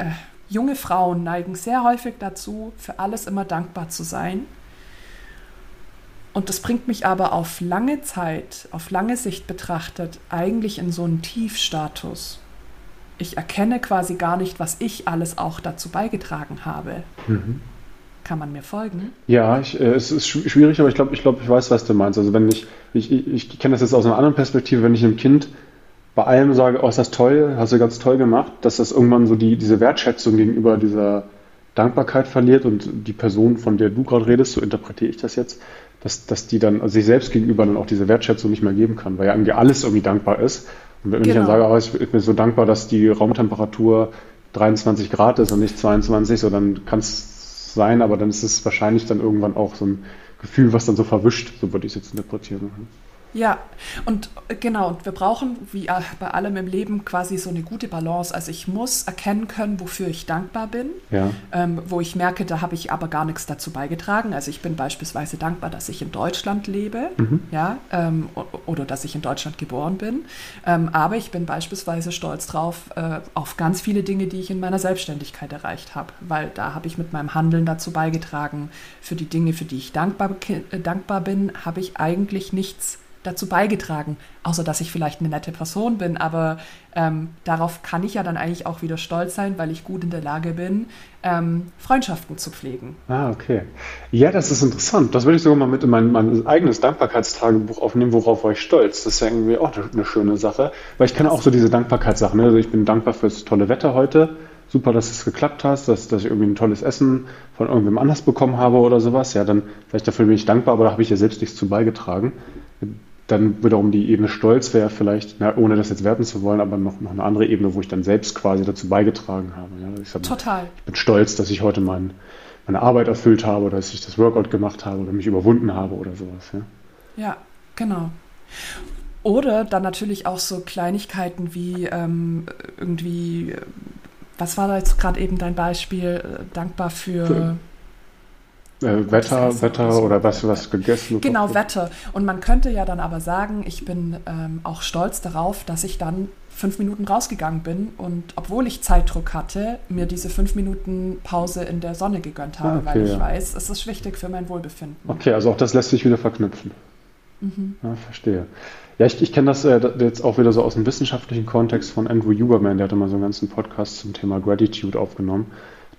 junge Frauen neigen sehr häufig dazu, für alles immer dankbar zu sein. Und das bringt mich aber auf lange Zeit, auf lange Sicht betrachtet, eigentlich in so einen Tiefstatus. Ich erkenne quasi gar nicht, was ich alles auch dazu beigetragen habe. Mhm. Kann man mir folgen? Ja, ich, äh, es ist schwierig, aber ich glaube, ich, glaub, ich weiß, was du meinst. Also wenn ich, ich, ich, ich kenne das jetzt aus einer anderen Perspektive, wenn ich einem Kind bei allem sage, oh, ist das toll, hast du ganz toll gemacht, dass das irgendwann so die, diese Wertschätzung gegenüber dieser Dankbarkeit verliert und die Person, von der du gerade redest, so interpretiere ich das jetzt, dass, dass die dann also sich selbst gegenüber dann auch diese Wertschätzung nicht mehr geben kann, weil ja irgendwie alles irgendwie dankbar ist. Und wenn genau. ich dann genau. sage, oh, ich bin so dankbar, dass die Raumtemperatur 23 Grad ist und nicht 22, so dann kann es sein, aber dann ist es wahrscheinlich dann irgendwann auch so ein Gefühl, was dann so verwischt, so würde ich es jetzt interpretieren. Ja, und äh, genau, und wir brauchen, wie äh, bei allem im Leben, quasi so eine gute Balance. Also ich muss erkennen können, wofür ich dankbar bin, ja. ähm, wo ich merke, da habe ich aber gar nichts dazu beigetragen. Also ich bin beispielsweise dankbar, dass ich in Deutschland lebe, mhm. ja, ähm, oder dass ich in Deutschland geboren bin. Ähm, aber ich bin beispielsweise stolz drauf, äh, auf ganz viele Dinge, die ich in meiner Selbstständigkeit erreicht habe, weil da habe ich mit meinem Handeln dazu beigetragen. Für die Dinge, für die ich dankbar, äh, dankbar bin, habe ich eigentlich nichts dazu beigetragen, außer dass ich vielleicht eine nette Person bin. Aber ähm, darauf kann ich ja dann eigentlich auch wieder stolz sein, weil ich gut in der Lage bin, ähm, Freundschaften zu pflegen. Ah, okay. Ja, das ist interessant. Das würde ich sogar mal mit in mein, mein eigenes Dankbarkeitstagebuch aufnehmen. Worauf war ich stolz? Das ist ja irgendwie auch eine schöne Sache. Weil ich kenne auch so diese Dankbarkeitssachen. Ne? Also ich bin dankbar fürs tolle Wetter heute super, dass es geklappt hat, dass, dass ich irgendwie ein tolles Essen von irgendwem anders bekommen habe oder sowas. Ja, dann vielleicht dafür bin ich dankbar, aber da habe ich ja selbst nichts zu beigetragen dann wiederum die Ebene Stolz wäre vielleicht, na, ohne das jetzt werten zu wollen, aber noch, noch eine andere Ebene, wo ich dann selbst quasi dazu beigetragen habe. Ja, ich sag, Total. Ich bin stolz, dass ich heute mein, meine Arbeit erfüllt habe oder dass ich das Workout gemacht habe oder mich überwunden habe oder sowas. Ja, ja genau. Oder dann natürlich auch so Kleinigkeiten wie ähm, irgendwie, was war da jetzt gerade eben dein Beispiel, äh, dankbar für, für äh, Wetter, Wetter oder was, was gegessen Genau, Wetter. Und man könnte ja dann aber sagen, ich bin ähm, auch stolz darauf, dass ich dann fünf Minuten rausgegangen bin und obwohl ich Zeitdruck hatte, mir diese fünf Minuten Pause in der Sonne gegönnt habe, ah, okay, weil ich ja. weiß, es ist wichtig für mein Wohlbefinden. Okay, also auch das lässt sich wieder verknüpfen. Mhm. Ja, verstehe. Ja, ich, ich kenne das äh, jetzt auch wieder so aus dem wissenschaftlichen Kontext von Andrew Huberman, der hatte mal so einen ganzen Podcast zum Thema Gratitude aufgenommen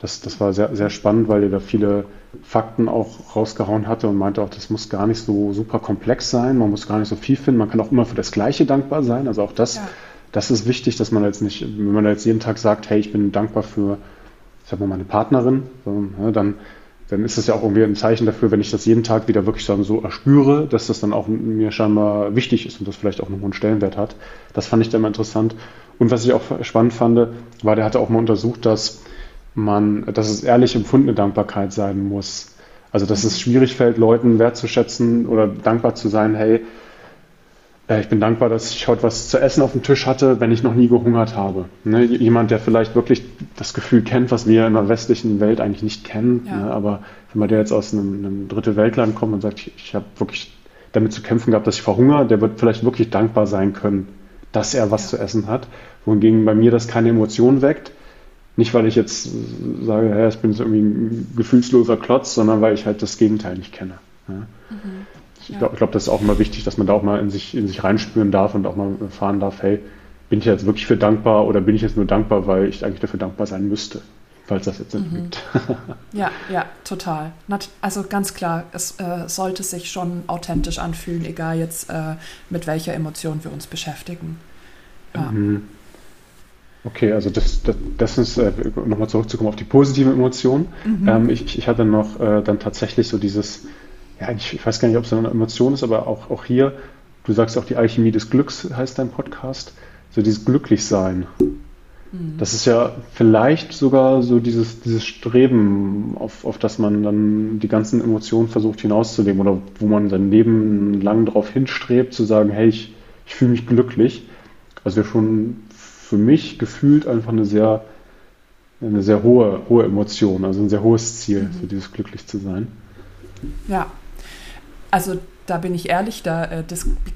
das, das war sehr, sehr spannend, weil er da viele Fakten auch rausgehauen hatte und meinte auch, das muss gar nicht so super komplex sein, man muss gar nicht so viel finden, man kann auch immer für das Gleiche dankbar sein. Also auch das, ja. das ist wichtig, dass man jetzt nicht, wenn man jetzt jeden Tag sagt, hey, ich bin dankbar für, ich sag mal, meine Partnerin, so, ja, dann, dann ist es ja auch irgendwie ein Zeichen dafür, wenn ich das jeden Tag wieder wirklich so erspüre, dass das dann auch mir scheinbar wichtig ist und das vielleicht auch einen hohen Stellenwert hat. Das fand ich dann mal interessant. Und was ich auch spannend fand, war, der hatte auch mal untersucht, dass man, dass es ehrlich empfundene Dankbarkeit sein muss. Also dass es schwierig fällt, Leuten wertzuschätzen oder dankbar zu sein, hey, äh, ich bin dankbar, dass ich heute was zu essen auf dem Tisch hatte, wenn ich noch nie gehungert habe. Ne? Jemand, der vielleicht wirklich das Gefühl kennt, was wir in der westlichen Welt eigentlich nicht kennen. Ja. Ne? Aber wenn man der jetzt aus einem, einem dritte Weltland kommt und sagt, ich, ich habe wirklich damit zu kämpfen gehabt, dass ich verhungere, der wird vielleicht wirklich dankbar sein können, dass er was ja. zu essen hat. Wohingegen bei mir das keine Emotion weckt, nicht, weil ich jetzt sage, ja, ich bin so irgendwie ein gefühlsloser Klotz, sondern weil ich halt das Gegenteil nicht kenne. Ja. Mhm. Ich ja. glaube, glaub, das ist auch immer wichtig, dass man da auch mal in sich, in sich reinspüren darf und auch mal erfahren darf, hey, bin ich jetzt wirklich für dankbar oder bin ich jetzt nur dankbar, weil ich eigentlich dafür dankbar sein müsste, falls das jetzt Sinn mhm. ja, ja, total. Also ganz klar, es äh, sollte sich schon authentisch anfühlen, egal jetzt äh, mit welcher Emotion wir uns beschäftigen. Ja. Mhm. Okay, also das, das, das ist, äh, nochmal zurückzukommen auf die positiven Emotionen. Mhm. Ähm, ich, ich hatte noch äh, dann tatsächlich so dieses, ja, ich, ich, weiß gar nicht, ob es eine Emotion ist, aber auch, auch hier, du sagst auch die Alchemie des Glücks, heißt dein Podcast, so dieses Glücklichsein. Mhm. Das ist ja vielleicht sogar so dieses, dieses Streben, auf, auf das man dann die ganzen Emotionen versucht hinauszuleben oder wo man sein Leben lang darauf hinstrebt, zu sagen, hey, ich, ich fühle mich glücklich. Also wir schon für mich gefühlt einfach eine sehr, eine sehr hohe, hohe Emotion, also ein sehr hohes Ziel, mhm. so dieses glücklich zu sein. Ja, also da bin ich ehrlich, da äh,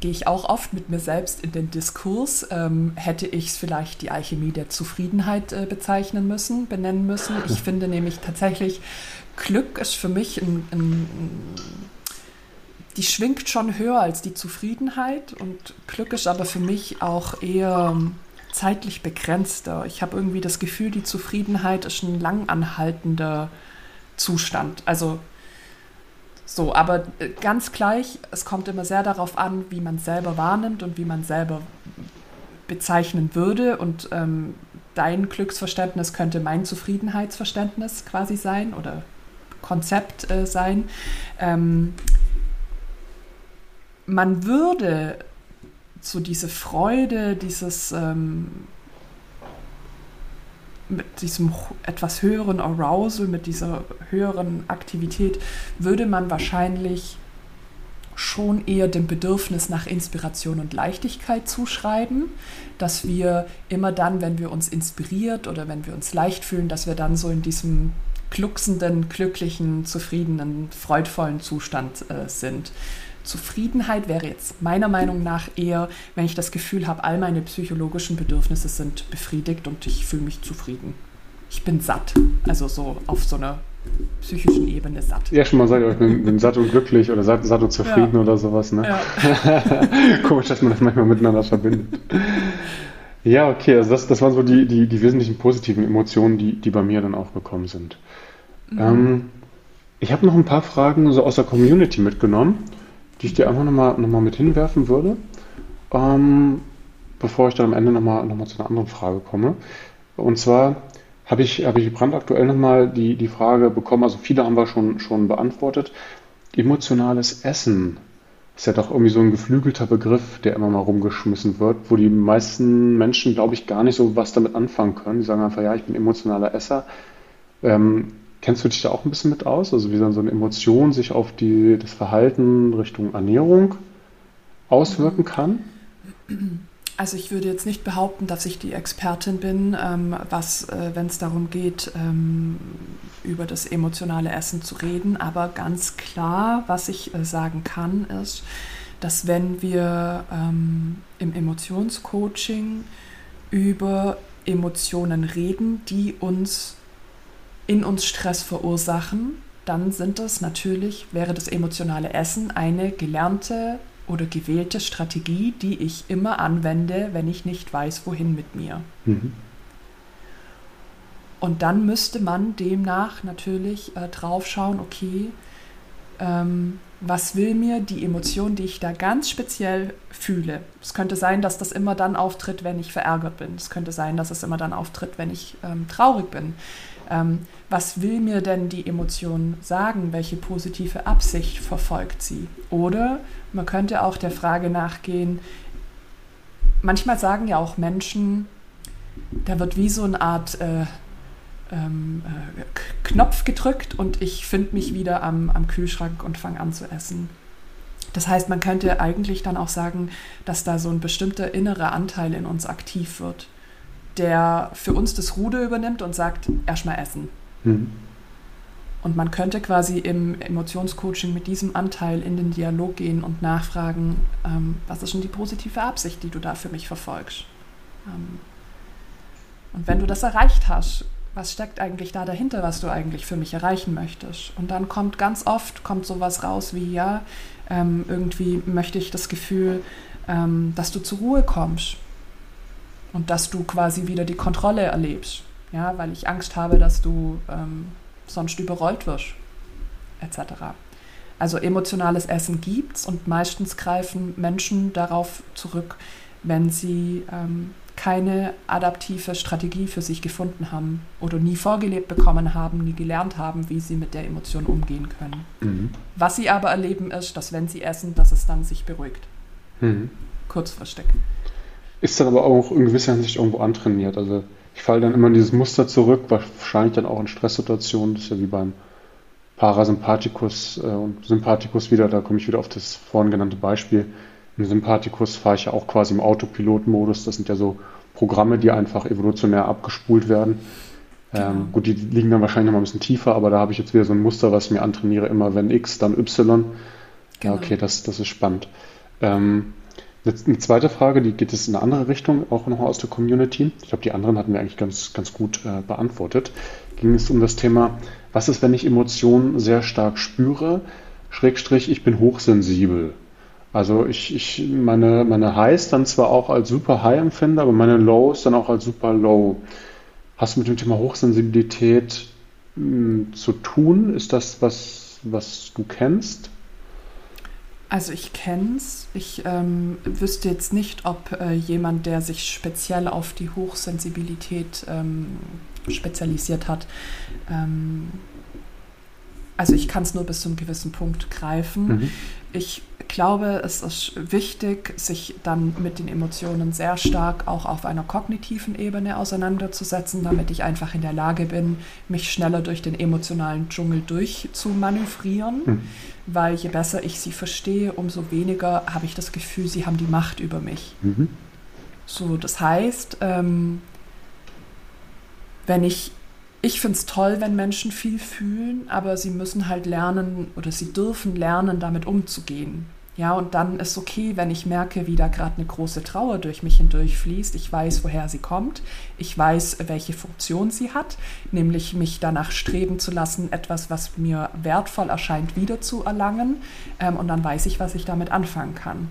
gehe ich auch oft mit mir selbst in den Diskurs. Ähm, hätte ich es vielleicht die Alchemie der Zufriedenheit äh, bezeichnen müssen, benennen müssen. Ich finde nämlich tatsächlich, Glück ist für mich ein, ein die schwingt schon höher als die Zufriedenheit und Glück ist aber für mich auch eher zeitlich begrenzter. Ich habe irgendwie das Gefühl, die Zufriedenheit ist ein langanhaltender Zustand. Also so, aber äh, ganz gleich, es kommt immer sehr darauf an, wie man es selber wahrnimmt und wie man selber bezeichnen würde. Und ähm, dein Glücksverständnis könnte mein Zufriedenheitsverständnis quasi sein oder Konzept äh, sein. Ähm, man würde so diese Freude, dieses ähm, mit diesem etwas höheren Arousal, mit dieser höheren Aktivität, würde man wahrscheinlich schon eher dem Bedürfnis nach Inspiration und Leichtigkeit zuschreiben, dass wir immer dann, wenn wir uns inspiriert oder wenn wir uns leicht fühlen, dass wir dann so in diesem glucksenden, glücklichen, zufriedenen, freudvollen Zustand äh, sind. Zufriedenheit wäre jetzt meiner Meinung nach eher, wenn ich das Gefühl habe, all meine psychologischen Bedürfnisse sind befriedigt und ich fühle mich zufrieden. Ich bin satt. Also so auf so einer psychischen Ebene satt. Ja, schon mal sagt, ich bin, bin satt und glücklich oder satt, satt und zufrieden ja. oder sowas. Ne? Ja. Komisch, dass man das manchmal miteinander verbindet. Ja, okay, also das, das waren so die, die, die wesentlichen positiven Emotionen, die, die bei mir dann auch gekommen sind. Mhm. Ähm, ich habe noch ein paar Fragen so aus der Community mitgenommen die ich dir einfach nochmal noch mal mit hinwerfen würde, ähm, bevor ich dann am Ende nochmal noch mal zu einer anderen Frage komme. Und zwar habe ich, hab ich brandaktuell nochmal die, die Frage bekommen, also viele haben wir schon, schon beantwortet, emotionales Essen ist ja doch irgendwie so ein geflügelter Begriff, der immer mal rumgeschmissen wird, wo die meisten Menschen, glaube ich, gar nicht so was damit anfangen können. Die sagen einfach, ja, ich bin emotionaler Esser. Ähm, Kennst du dich da auch ein bisschen mit aus? Also wie dann so eine Emotion sich auf die, das Verhalten Richtung Ernährung auswirken kann? Also ich würde jetzt nicht behaupten, dass ich die Expertin bin, ähm, was, äh, wenn es darum geht, ähm, über das emotionale Essen zu reden. Aber ganz klar, was ich äh, sagen kann, ist, dass wenn wir ähm, im Emotionscoaching über Emotionen reden, die uns in uns Stress verursachen, dann sind das natürlich, wäre das emotionale Essen eine gelernte oder gewählte Strategie, die ich immer anwende, wenn ich nicht weiß, wohin mit mir. Mhm. Und dann müsste man demnach natürlich äh, drauf schauen, okay, ähm, was will mir die Emotion, die ich da ganz speziell fühle. Es könnte sein, dass das immer dann auftritt, wenn ich verärgert bin. Es könnte sein, dass es immer dann auftritt, wenn ich ähm, traurig bin. Ähm, was will mir denn die Emotion sagen? Welche positive Absicht verfolgt sie? Oder man könnte auch der Frage nachgehen, manchmal sagen ja auch Menschen, da wird wie so eine Art äh, ähm, äh, Knopf gedrückt und ich finde mich wieder am, am Kühlschrank und fange an zu essen. Das heißt, man könnte eigentlich dann auch sagen, dass da so ein bestimmter innerer Anteil in uns aktiv wird der für uns das Ruder übernimmt und sagt, erstmal essen. Mhm. Und man könnte quasi im Emotionscoaching mit diesem Anteil in den Dialog gehen und nachfragen, ähm, was ist denn die positive Absicht, die du da für mich verfolgst? Ähm, und wenn du das erreicht hast, was steckt eigentlich da dahinter, was du eigentlich für mich erreichen möchtest? Und dann kommt ganz oft kommt sowas raus wie ja, ähm, irgendwie möchte ich das Gefühl, ähm, dass du zur Ruhe kommst und dass du quasi wieder die Kontrolle erlebst. Ja, weil ich Angst habe, dass du ähm, sonst überrollt wirst, etc. Also emotionales Essen gibt's und meistens greifen Menschen darauf zurück, wenn sie ähm, keine adaptive Strategie für sich gefunden haben oder nie vorgelebt bekommen haben, nie gelernt haben, wie sie mit der Emotion umgehen können. Mhm. Was sie aber erleben ist, dass wenn sie essen, dass es dann sich beruhigt. Mhm. Kurzfristig. Ist dann aber auch in gewisser Hinsicht irgendwo antrainiert. Also ich falle dann immer in dieses Muster zurück, wahrscheinlich dann auch in Stresssituationen, das ist ja wie beim Parasympathikus äh, und Sympathikus wieder, da komme ich wieder auf das vorhin genannte Beispiel. Im Sympathikus fahre ich ja auch quasi im Autopilotmodus. Das sind ja so Programme, die einfach evolutionär abgespult werden. Ähm, genau. Ähm, gut, die liegen dann wahrscheinlich noch mal ein bisschen tiefer, aber da habe ich jetzt wieder so ein Muster, was ich mir antrainiere, immer wenn X, dann Y. Genau. Ja, okay, das, das ist spannend. Ähm, eine zweite Frage, die geht es in eine andere Richtung, auch noch aus der Community. Ich glaube, die anderen hatten wir eigentlich ganz, ganz gut äh, beantwortet. Ging es um das Thema, was ist, wenn ich Emotionen sehr stark spüre? Schrägstrich, ich bin hochsensibel. Also ich, ich meine, meine Highs dann zwar auch als super High empfinde, aber meine Lows dann auch als super Low. Hast du mit dem Thema Hochsensibilität mh, hm, zu tun? Ist das was, was du kennst? Also ich kenne es. Ich ähm, wüsste jetzt nicht, ob äh, jemand, der sich speziell auf die Hochsensibilität ähm, spezialisiert hat, ähm, also ich kann es nur bis zu einem gewissen Punkt greifen. Mhm. Ich glaube, es ist wichtig, sich dann mit den Emotionen sehr stark auch auf einer kognitiven Ebene auseinanderzusetzen, damit ich einfach in der Lage bin, mich schneller durch den emotionalen Dschungel durchzumanövrieren. Mhm. Weil je besser ich sie verstehe, umso weniger habe ich das Gefühl, sie haben die Macht über mich. Mhm. So, das heißt, ähm, wenn ich ich finde es toll, wenn Menschen viel fühlen, aber sie müssen halt lernen oder sie dürfen lernen, damit umzugehen. Ja, und dann ist okay, wenn ich merke, wie da gerade eine große Trauer durch mich hindurchfließt. Ich weiß, woher sie kommt. Ich weiß, welche Funktion sie hat, nämlich mich danach streben zu lassen, etwas, was mir wertvoll erscheint, wiederzuerlangen. Ähm, und dann weiß ich, was ich damit anfangen kann.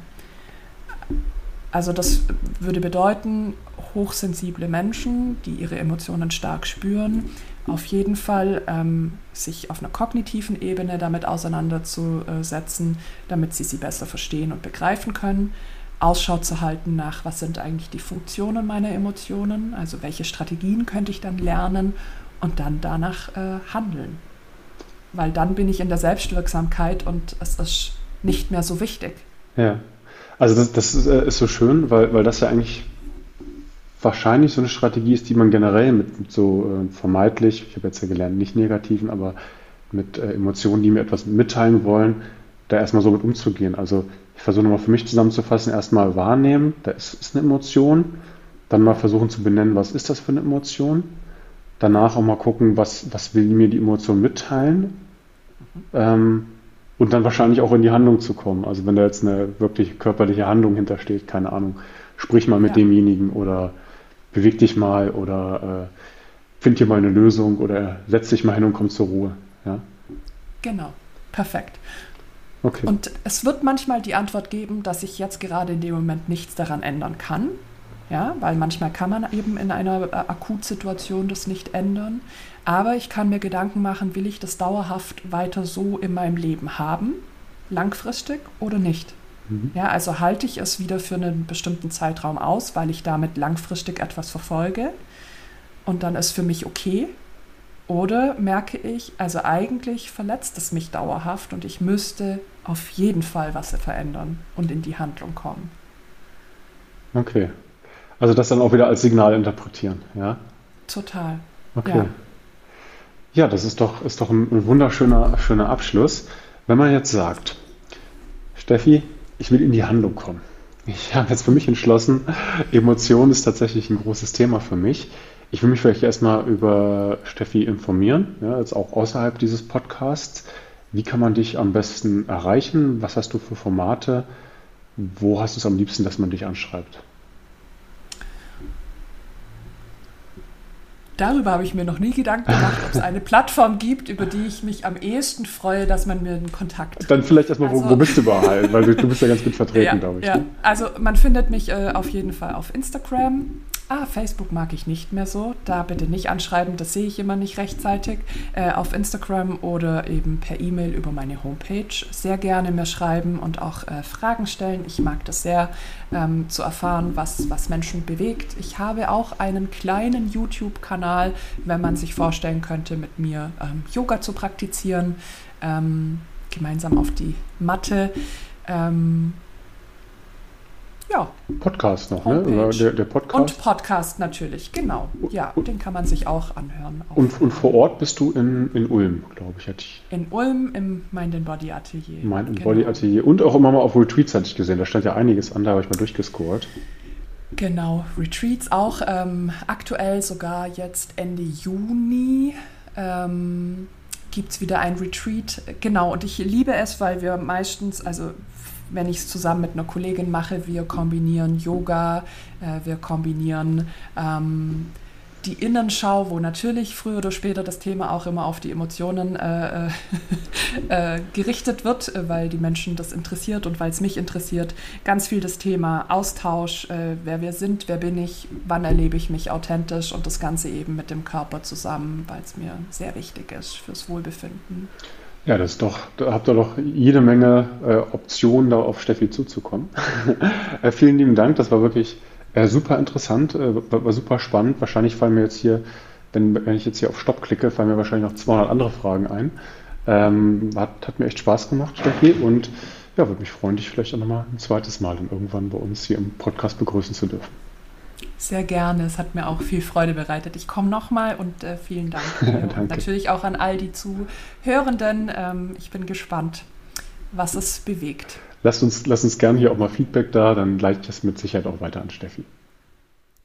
Also das würde bedeuten, hochsensible Menschen, die ihre Emotionen stark spüren, auf jeden Fall ähm, sich auf einer kognitiven Ebene damit auseinanderzusetzen, damit sie sie besser verstehen und begreifen können. Ausschau zu halten nach, was sind eigentlich die Funktionen meiner Emotionen, also welche Strategien könnte ich dann lernen und dann danach äh, handeln. Weil dann bin ich in der Selbstwirksamkeit und es ist nicht mehr so wichtig. Ja, also das, das ist, äh, ist, so schön, weil, weil das ja eigentlich wahrscheinlich so eine Strategie ist, die man generell mit, so äh, vermeintlich, ich habe jetzt ja gelernt, nicht negativen, aber mit äh, Emotionen, die mir etwas mitteilen wollen, da erstmal so mit umzugehen. Also ich versuche nochmal für mich zusammenzufassen, erstmal wahrnehmen, da ist, ist eine Emotion, dann mal versuchen zu benennen, was ist das für eine Emotion, danach auch mal gucken, was, was will mir die Emotion mitteilen. Ähm, und dann wahrscheinlich auch in die Handlung zu kommen. Also wenn da jetzt eine wirklich körperliche Handlung hintersteht, keine Ahnung, sprich mal mit ja. demjenigen oder beweg dich mal oder äh, find dir mal eine Lösung oder setz dich mal hin und komm zur Ruhe. Ja? Genau, perfekt. Okay. Und es wird manchmal die Antwort geben, dass ich jetzt gerade in dem Moment nichts daran ändern kann. Ja, weil manchmal kann man eben in einer äh, Akutsituation das nicht ändern. Aber ich kann mir Gedanken machen, will ich das dauerhaft weiter so in meinem Leben haben, langfristig oder nicht? Mhm. Ja, also halte ich es wieder für einen bestimmten Zeitraum aus, weil ich damit langfristig etwas verfolge und dann ist für mich okay. Oder merke ich, also eigentlich verletzt es mich dauerhaft und ich müsste auf jeden Fall was verändern und in die Handlung kommen. Okay. Also das dann auch wieder als Signal interpretieren, ja? Total. Okay. Ja. Ja, das ist doch, ist doch ein, wunderschöner schöner Abschluss. Wenn man jetzt sagt, Steffi, ich will in die Handlung kommen. Ich habe jetzt für mich entschlossen, Emotion ist tatsächlich ein großes Thema für mich. Ich will mich vielleicht erstmal über Steffi informieren, ja, jetzt auch außerhalb dieses Podcasts. Wie kann man dich am besten erreichen? Was hast du für Formate? Wo hast du es am liebsten, dass man dich anschreibt? Darüber habe ich mir noch nie Gedanken gemacht, ob es eine Plattform gibt, über die ich mich am ehesten freue, dass man mir einen Kontakt. Dann vielleicht erstmal, also, wo, wo, bist du überall? Weil du, du bist ja ganz gut vertreten, ja, glaube ich. Ja, ne? also man findet mich äh, auf jeden Fall auf Instagram Ah, Facebook mag ich nicht mehr so. Da bitte nicht anschreiben, das sehe ich immer nicht rechtzeitig. Äh, auf Instagram oder eben per E-Mail über meine Homepage sehr gerne mir schreiben und auch äh, Fragen stellen. Ich mag das sehr, ähm, zu erfahren, was, was Menschen bewegt. Ich habe auch einen kleinen YouTube-Kanal, wenn man sich vorstellen könnte, mit mir ähm, Yoga zu praktizieren, ähm, gemeinsam auf die Matte. Ähm, ja. Podcast noch, ne? Der, der, Podcast. Und Podcast natürlich, genau. Ja, den kann man sich auch anhören. Und, und vor Ort bist du in, in Ulm, glaube ich, hatte ich. In Ulm im Mind and Body Atelier. Mind and genau. Body Atelier. Und auch immer mal auf Retreats hatte ich gesehen. Da stand ja einiges an, da habe ich mal durchgescored. Genau, Retreats auch. Ähm, aktuell sogar jetzt Ende Juni. Ähm, gibt es wieder ein Retreat. Genau, und ich liebe es, weil wir meistens, also wenn ich es zusammen mit einer Kollegin mache, wir kombinieren Yoga, äh, wir kombinieren ähm, die Innenschau, wo natürlich früher oder später das Thema auch immer auf die Emotionen äh, äh, äh gerichtet wird, äh, weil die Menschen das interessiert und weil es mich interessiert. Ganz viel das Thema Austausch, äh, wer wir sind, wer bin ich, wann erlebe ich mich authentisch und das Ganze eben mit dem Körper zusammen, weil es mir sehr wichtig ist fürs Wohlbefinden. Ja, das ist doch, da habt ihr doch jede Menge äh, Optionen, da auf Steffi zuzukommen. vielen lieben Dank, das war wirklich äh, super interessant, äh, war, war, super spannend. Wahrscheinlich fallen mir jetzt hier, wenn, wenn ich jetzt hier auf Stopp klicke, fallen mir wahrscheinlich noch 200 andere Fragen ein. Ähm, hat, hat mir echt Spaß gemacht, Steffi, und ja, würde mich freuen, dich vielleicht auch nochmal ein zweites Mal dann irgendwann bei uns hier im Podcast begrüßen zu dürfen. Sehr gerne. Es hat mir auch viel Freude bereitet. Ich komme nochmal und äh, vielen Dank. Danke. Natürlich auch an all die Zuhörenden. Ähm, ich bin gespannt, was es bewegt. Lasst uns, lasst uns gerne hier auch mal Feedback da, dann leite ich das mit Sicherheit auch weiter an Steffi.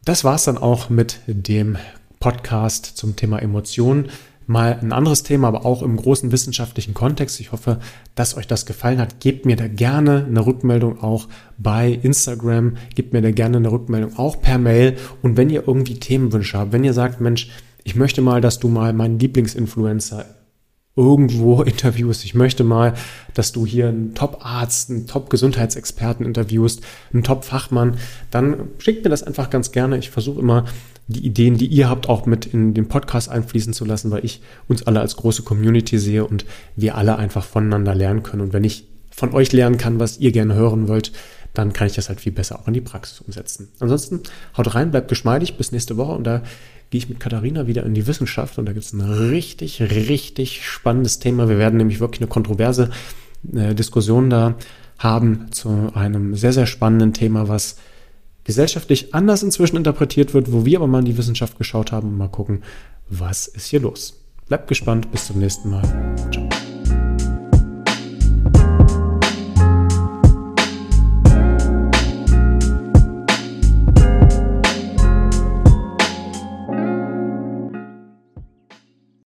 Das war es dann auch mit dem Podcast zum Thema Emotionen mal ein anderes Thema, aber auch im großen wissenschaftlichen Kontext. Ich hoffe, dass euch das gefallen hat. Gebt mir da gerne eine Rückmeldung auch bei Instagram. Gebt mir da gerne eine Rückmeldung auch per Mail. Und wenn ihr irgendwie Themenwünsche habt, wenn ihr sagt, Mensch, ich möchte mal, dass du mal meinen Lieblingsinfluencer irgendwo interviewst. Ich möchte mal, dass du hier einen Top-Arzt, einen Top-Gesundheitsexperten interviewst, einen Top-Fachmann, dann schickt mir das einfach ganz gerne. Ich versuche immer, die Ideen, die ihr habt, auch mit in den Podcast einfließen zu lassen, weil ich uns alle als große Community sehe und wir alle einfach voneinander lernen können. Und wenn ich von euch lernen kann, was ihr gerne hören wollt, dann kann ich das halt viel besser auch in die Praxis umsetzen. Ansonsten haut rein, bleibt geschmeidig, bis nächste Woche und da gehe ich mit Katharina wieder in die Wissenschaft und da gibt es ein richtig, richtig spannendes Thema. Wir werden nämlich wirklich eine kontroverse äh, Diskussion da haben zu einem sehr, sehr spannenden Thema, was gesellschaftlich anders inzwischen interpretiert wird, wo wir aber mal in die Wissenschaft geschaut haben und mal gucken, was ist hier los. Bleibt gespannt, bis zum nächsten Mal. Ciao.